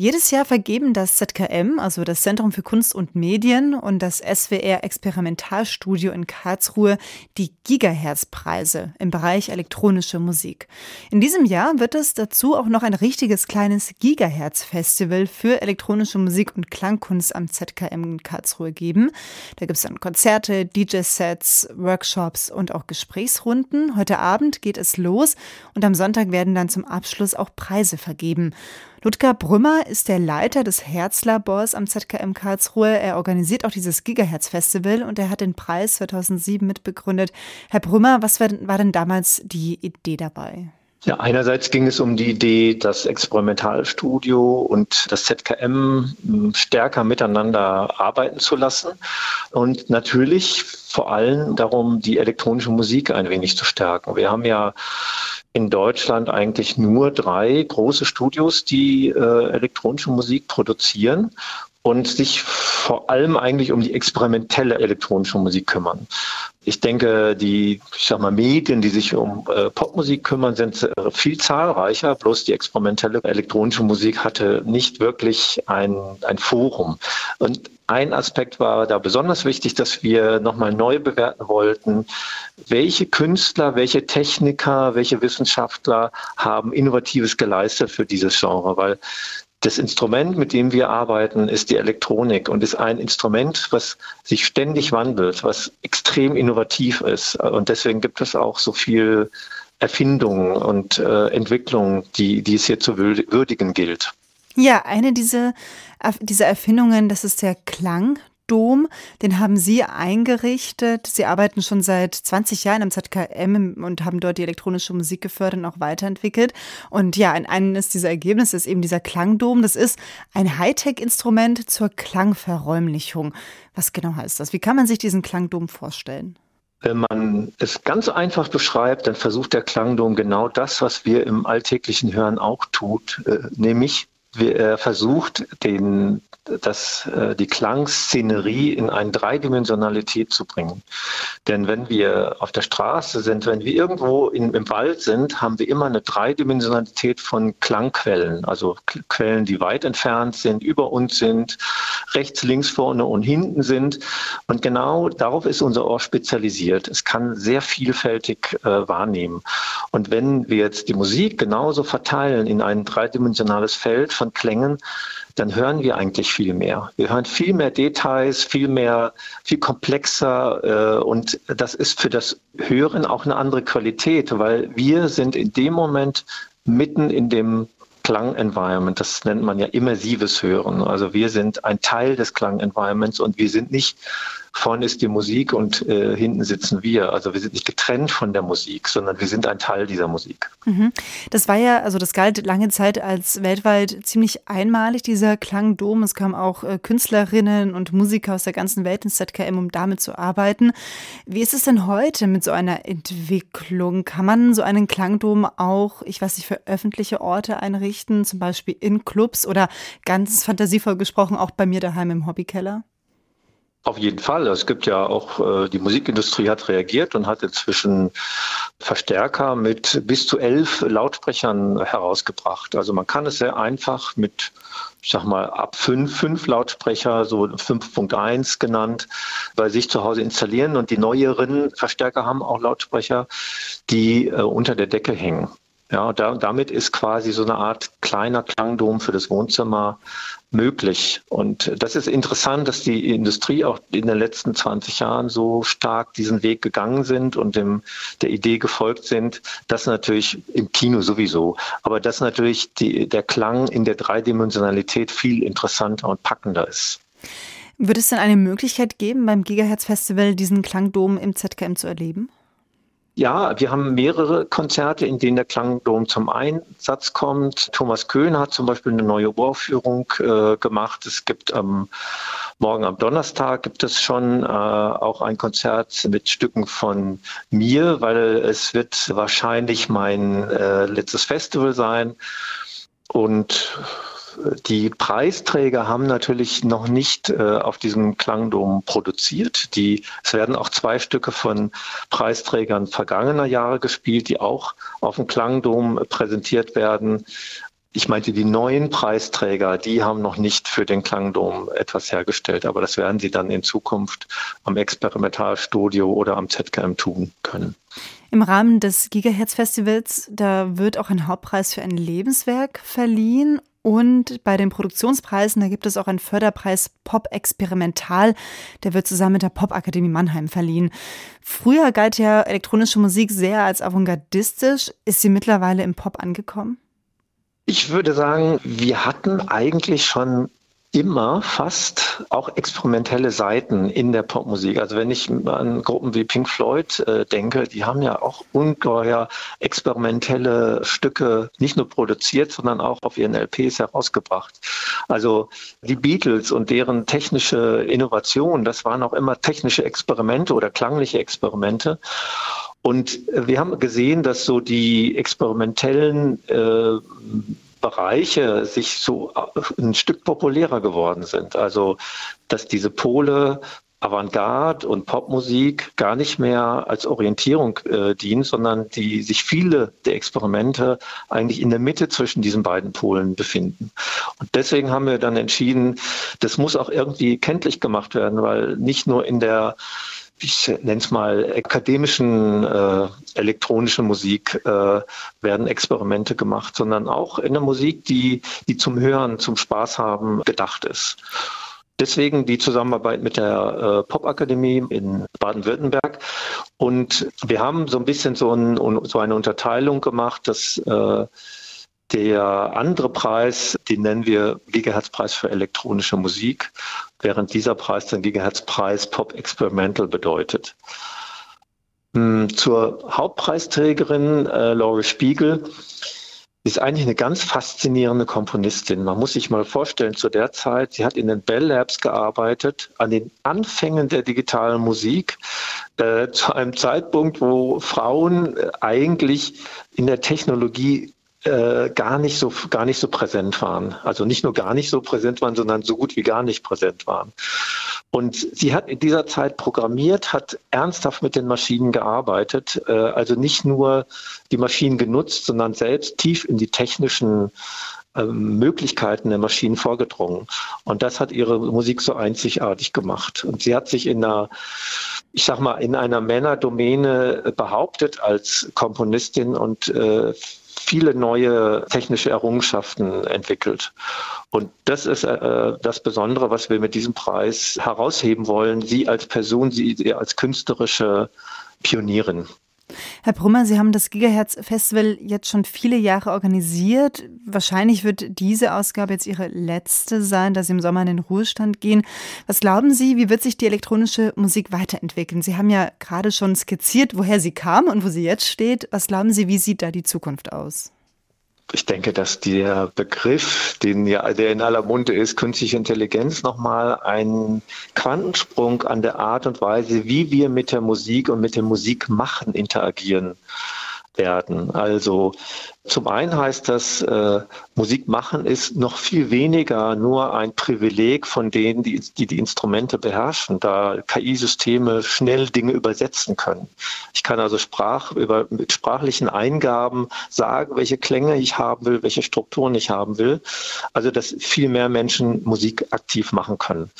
Jedes Jahr vergeben das ZKM, also das Zentrum für Kunst und Medien und das SWR Experimentalstudio in Karlsruhe die Gigahertz-Preise im Bereich elektronische Musik. In diesem Jahr wird es dazu auch noch ein richtiges kleines Gigahertz-Festival für elektronische Musik und Klangkunst am ZKM in Karlsruhe geben. Da gibt es dann Konzerte, DJ-Sets, Workshops und auch Gesprächsrunden. Heute Abend geht es los und am Sonntag werden dann zum Abschluss auch Preise vergeben. Ludger Brümmer ist der Leiter des Herzlabors am ZKM Karlsruhe. Er organisiert auch dieses Gigahertz-Festival und er hat den Preis 2007 mitbegründet. Herr Brümmer, was war denn damals die Idee dabei? Ja, einerseits ging es um die Idee, das Experimentalstudio und das ZKM hm, stärker miteinander arbeiten zu lassen und natürlich vor allem darum, die elektronische Musik ein wenig zu stärken. Wir haben ja in Deutschland eigentlich nur drei große Studios, die äh, elektronische Musik produzieren und sich vor allem eigentlich um die experimentelle elektronische Musik kümmern. Ich denke, die ich sag mal, Medien, die sich um äh, Popmusik kümmern, sind äh, viel zahlreicher. Bloß die experimentelle elektronische Musik hatte nicht wirklich ein, ein Forum. Und ein Aspekt war da besonders wichtig, dass wir nochmal neu bewerten wollten, welche Künstler, welche Techniker, welche Wissenschaftler haben Innovatives geleistet für dieses Genre, weil das Instrument, mit dem wir arbeiten, ist die Elektronik und ist ein Instrument, was sich ständig wandelt, was extrem innovativ ist. Und deswegen gibt es auch so viel Erfindungen und äh, Entwicklungen, die, die es hier zu würdigen gilt. Ja, eine dieser, dieser Erfindungen, das ist der Klang. Dom, den haben Sie eingerichtet. Sie arbeiten schon seit 20 Jahren am ZKM und haben dort die elektronische Musik gefördert und auch weiterentwickelt. Und ja, eines dieser Ergebnisse ist eben dieser Klangdom. Das ist ein Hightech-Instrument zur Klangverräumlichung. Was genau heißt das? Wie kann man sich diesen Klangdom vorstellen? Wenn man es ganz einfach beschreibt, dann versucht der Klangdom genau das, was wir im alltäglichen Hören auch tut, äh, nämlich versucht, den das, äh, die Klangszenerie in eine Dreidimensionalität zu bringen. Denn wenn wir auf der Straße sind, wenn wir irgendwo in, im Wald sind, haben wir immer eine Dreidimensionalität von Klangquellen, also Quellen, die weit entfernt sind, über uns sind, rechts, links, vorne und hinten sind. Und genau darauf ist unser Ohr spezialisiert. Es kann sehr vielfältig äh, wahrnehmen. Und wenn wir jetzt die Musik genauso verteilen in ein dreidimensionales Feld von Klängen, dann hören wir eigentlich viel mehr. Wir hören viel mehr Details, viel mehr, viel komplexer äh, und das ist für das Hören auch eine andere Qualität, weil wir sind in dem Moment mitten in dem Klang-Environment. Das nennt man ja immersives Hören. Also wir sind ein Teil des Klang-Environments und wir sind nicht vorne ist die Musik und äh, hinten sitzen wir. Also wir sind nicht getrennt von der Musik, sondern wir sind ein Teil dieser Musik. Mhm. Das war ja, also das galt lange Zeit als weltweit ziemlich einmalig, dieser Klangdom. Es kamen auch äh, Künstlerinnen und Musiker aus der ganzen Welt ins ZKM, um damit zu arbeiten. Wie ist es denn heute mit so einer Entwicklung? Kann man so einen Klangdom auch, ich weiß nicht, für öffentliche Orte einrichten, zum Beispiel in Clubs oder ganz fantasievoll gesprochen auch bei mir daheim im Hobbykeller? Auf jeden Fall. Es gibt ja auch, äh, die Musikindustrie hat reagiert und hat inzwischen Verstärker mit bis zu elf Lautsprechern herausgebracht. Also man kann es sehr einfach mit, ich sag mal, ab fünf, fünf Lautsprecher, so 5.1 genannt, bei sich zu Hause installieren. Und die neueren Verstärker haben auch Lautsprecher, die äh, unter der Decke hängen. Ja, da, damit ist quasi so eine Art kleiner Klangdom für das Wohnzimmer möglich. Und das ist interessant, dass die Industrie auch in den letzten 20 Jahren so stark diesen Weg gegangen sind und dem, der Idee gefolgt sind. Das natürlich im Kino sowieso, aber dass natürlich die, der Klang in der Dreidimensionalität viel interessanter und packender ist. Wird es denn eine Möglichkeit geben, beim Gigahertz Festival diesen Klangdom im ZKM zu erleben? Ja, wir haben mehrere Konzerte, in denen der Klangdom zum Einsatz kommt. Thomas Köhn hat zum Beispiel eine neue Uraufführung äh, gemacht. Es gibt am morgen am Donnerstag gibt es schon äh, auch ein Konzert mit Stücken von mir, weil es wird wahrscheinlich mein äh, letztes Festival sein. Und die Preisträger haben natürlich noch nicht äh, auf diesem Klangdom produziert. Die, es werden auch zwei Stücke von Preisträgern vergangener Jahre gespielt, die auch auf dem Klangdom präsentiert werden. Ich meinte, die neuen Preisträger, die haben noch nicht für den Klangdom etwas hergestellt, aber das werden sie dann in Zukunft am Experimentalstudio oder am ZKM tun können. Im Rahmen des Gigahertz-Festivals, da wird auch ein Hauptpreis für ein Lebenswerk verliehen. Und bei den Produktionspreisen, da gibt es auch einen Förderpreis Pop Experimental. Der wird zusammen mit der Popakademie Mannheim verliehen. Früher galt ja elektronische Musik sehr als avantgardistisch. Ist sie mittlerweile im Pop angekommen? Ich würde sagen, wir hatten eigentlich schon immer fast auch experimentelle Seiten in der Popmusik. Also wenn ich an Gruppen wie Pink Floyd äh, denke, die haben ja auch ungeheuer experimentelle Stücke nicht nur produziert, sondern auch auf ihren LPs herausgebracht. Also die Beatles und deren technische Innovation, das waren auch immer technische Experimente oder klangliche Experimente. Und wir haben gesehen, dass so die experimentellen äh, Bereiche sich so äh, ein Stück populärer geworden sind. Also, dass diese Pole Avantgarde und Popmusik gar nicht mehr als Orientierung äh, dienen, sondern die sich viele der Experimente eigentlich in der Mitte zwischen diesen beiden Polen befinden. Und deswegen haben wir dann entschieden, das muss auch irgendwie kenntlich gemacht werden, weil nicht nur in der ich nenne es mal, akademischen äh, elektronischen Musik äh, werden Experimente gemacht, sondern auch in der Musik, die, die zum Hören, zum Spaß haben gedacht ist. Deswegen die Zusammenarbeit mit der äh, Popakademie in Baden-Württemberg. Und wir haben so ein bisschen so, ein, so eine Unterteilung gemacht, dass äh, der andere Preis, den nennen wir Gigahertz-Preis für elektronische Musik, während dieser Preis den Gigahertz-Preis Pop Experimental bedeutet. Hm, zur Hauptpreisträgerin äh, Laurie Spiegel ist eigentlich eine ganz faszinierende Komponistin. Man muss sich mal vorstellen, zu der Zeit, sie hat in den Bell Labs gearbeitet, an den Anfängen der digitalen Musik, äh, zu einem Zeitpunkt, wo Frauen äh, eigentlich in der Technologie äh, gar nicht so gar nicht so präsent waren. Also nicht nur gar nicht so präsent waren, sondern so gut wie gar nicht präsent waren. Und sie hat in dieser Zeit programmiert, hat ernsthaft mit den Maschinen gearbeitet, äh, also nicht nur die Maschinen genutzt, sondern selbst tief in die technischen ähm, Möglichkeiten der Maschinen vorgedrungen. Und das hat ihre Musik so einzigartig gemacht. Und sie hat sich in einer, ich sag mal, in einer Männerdomäne behauptet als Komponistin und äh, viele neue technische Errungenschaften entwickelt. Und das ist äh, das Besondere, was wir mit diesem Preis herausheben wollen. Sie als Person, Sie als künstlerische Pionierin. Herr Brummer, Sie haben das Gigahertz Festival jetzt schon viele Jahre organisiert. Wahrscheinlich wird diese Ausgabe jetzt Ihre letzte sein, da Sie im Sommer in den Ruhestand gehen. Was glauben Sie, wie wird sich die elektronische Musik weiterentwickeln? Sie haben ja gerade schon skizziert, woher sie kam und wo sie jetzt steht. Was glauben Sie, wie sieht da die Zukunft aus? Ich denke, dass der Begriff, den ja, der in aller Munde ist, künstliche Intelligenz, nochmal einen Quantensprung an der Art und Weise, wie wir mit der Musik und mit dem Musikmachen interagieren werden. Also zum einen heißt das, äh, Musik machen ist noch viel weniger nur ein Privileg von denen, die die, die Instrumente beherrschen, da KI-Systeme schnell Dinge übersetzen können. Ich kann also Sprach, über, mit sprachlichen Eingaben sagen, welche Klänge ich haben will, welche Strukturen ich haben will. Also, dass viel mehr Menschen Musik aktiv machen können.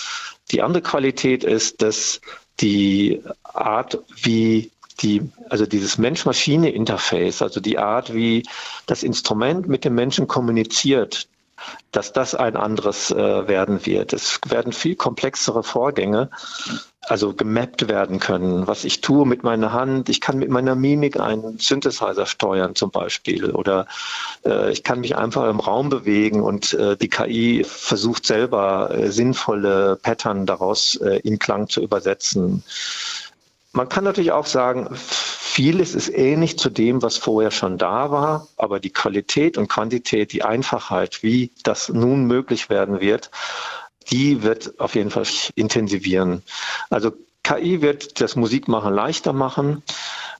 Die andere Qualität ist, dass die Art, wie die, also dieses Mensch-Maschine-Interface, also die Art, wie das Instrument mit dem Menschen kommuniziert, dass das ein anderes äh, werden wird. Es werden viel komplexere Vorgänge, also gemappt werden können. Was ich tue mit meiner Hand, ich kann mit meiner Mimik einen Synthesizer steuern zum Beispiel oder äh, ich kann mich einfach im Raum bewegen und äh, die KI versucht selber äh, sinnvolle Pattern daraus äh, in Klang zu übersetzen. Man kann natürlich auch sagen, vieles ist ähnlich zu dem, was vorher schon da war, aber die Qualität und Quantität, die Einfachheit, wie das nun möglich werden wird, die wird auf jeden Fall intensivieren. Also KI wird das Musikmachen leichter machen,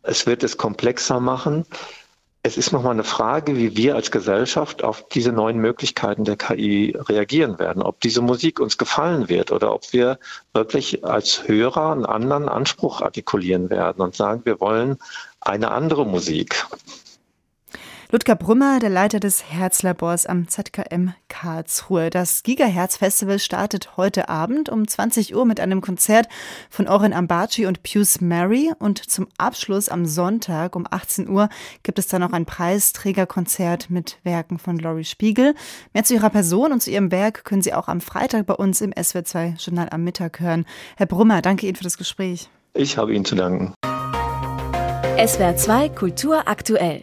es wird es komplexer machen. Es ist nochmal eine Frage, wie wir als Gesellschaft auf diese neuen Möglichkeiten der KI reagieren werden. Ob diese Musik uns gefallen wird oder ob wir wirklich als Hörer einen anderen Anspruch artikulieren werden und sagen, wir wollen eine andere Musik. Ludger Brümmer, der Leiter des Herzlabors am ZKM Karlsruhe. Das Gigahertz Festival startet heute Abend um 20 Uhr mit einem Konzert von Oren Ambaci und Pius Mary und zum Abschluss am Sonntag um 18 Uhr gibt es dann noch ein Preisträgerkonzert mit Werken von Laurie Spiegel. Mehr zu ihrer Person und zu ihrem Werk können Sie auch am Freitag bei uns im SW2 Journal am Mittag hören. Herr Brümmer, danke Ihnen für das Gespräch. Ich habe Ihnen zu danken. SWR2 Kultur aktuell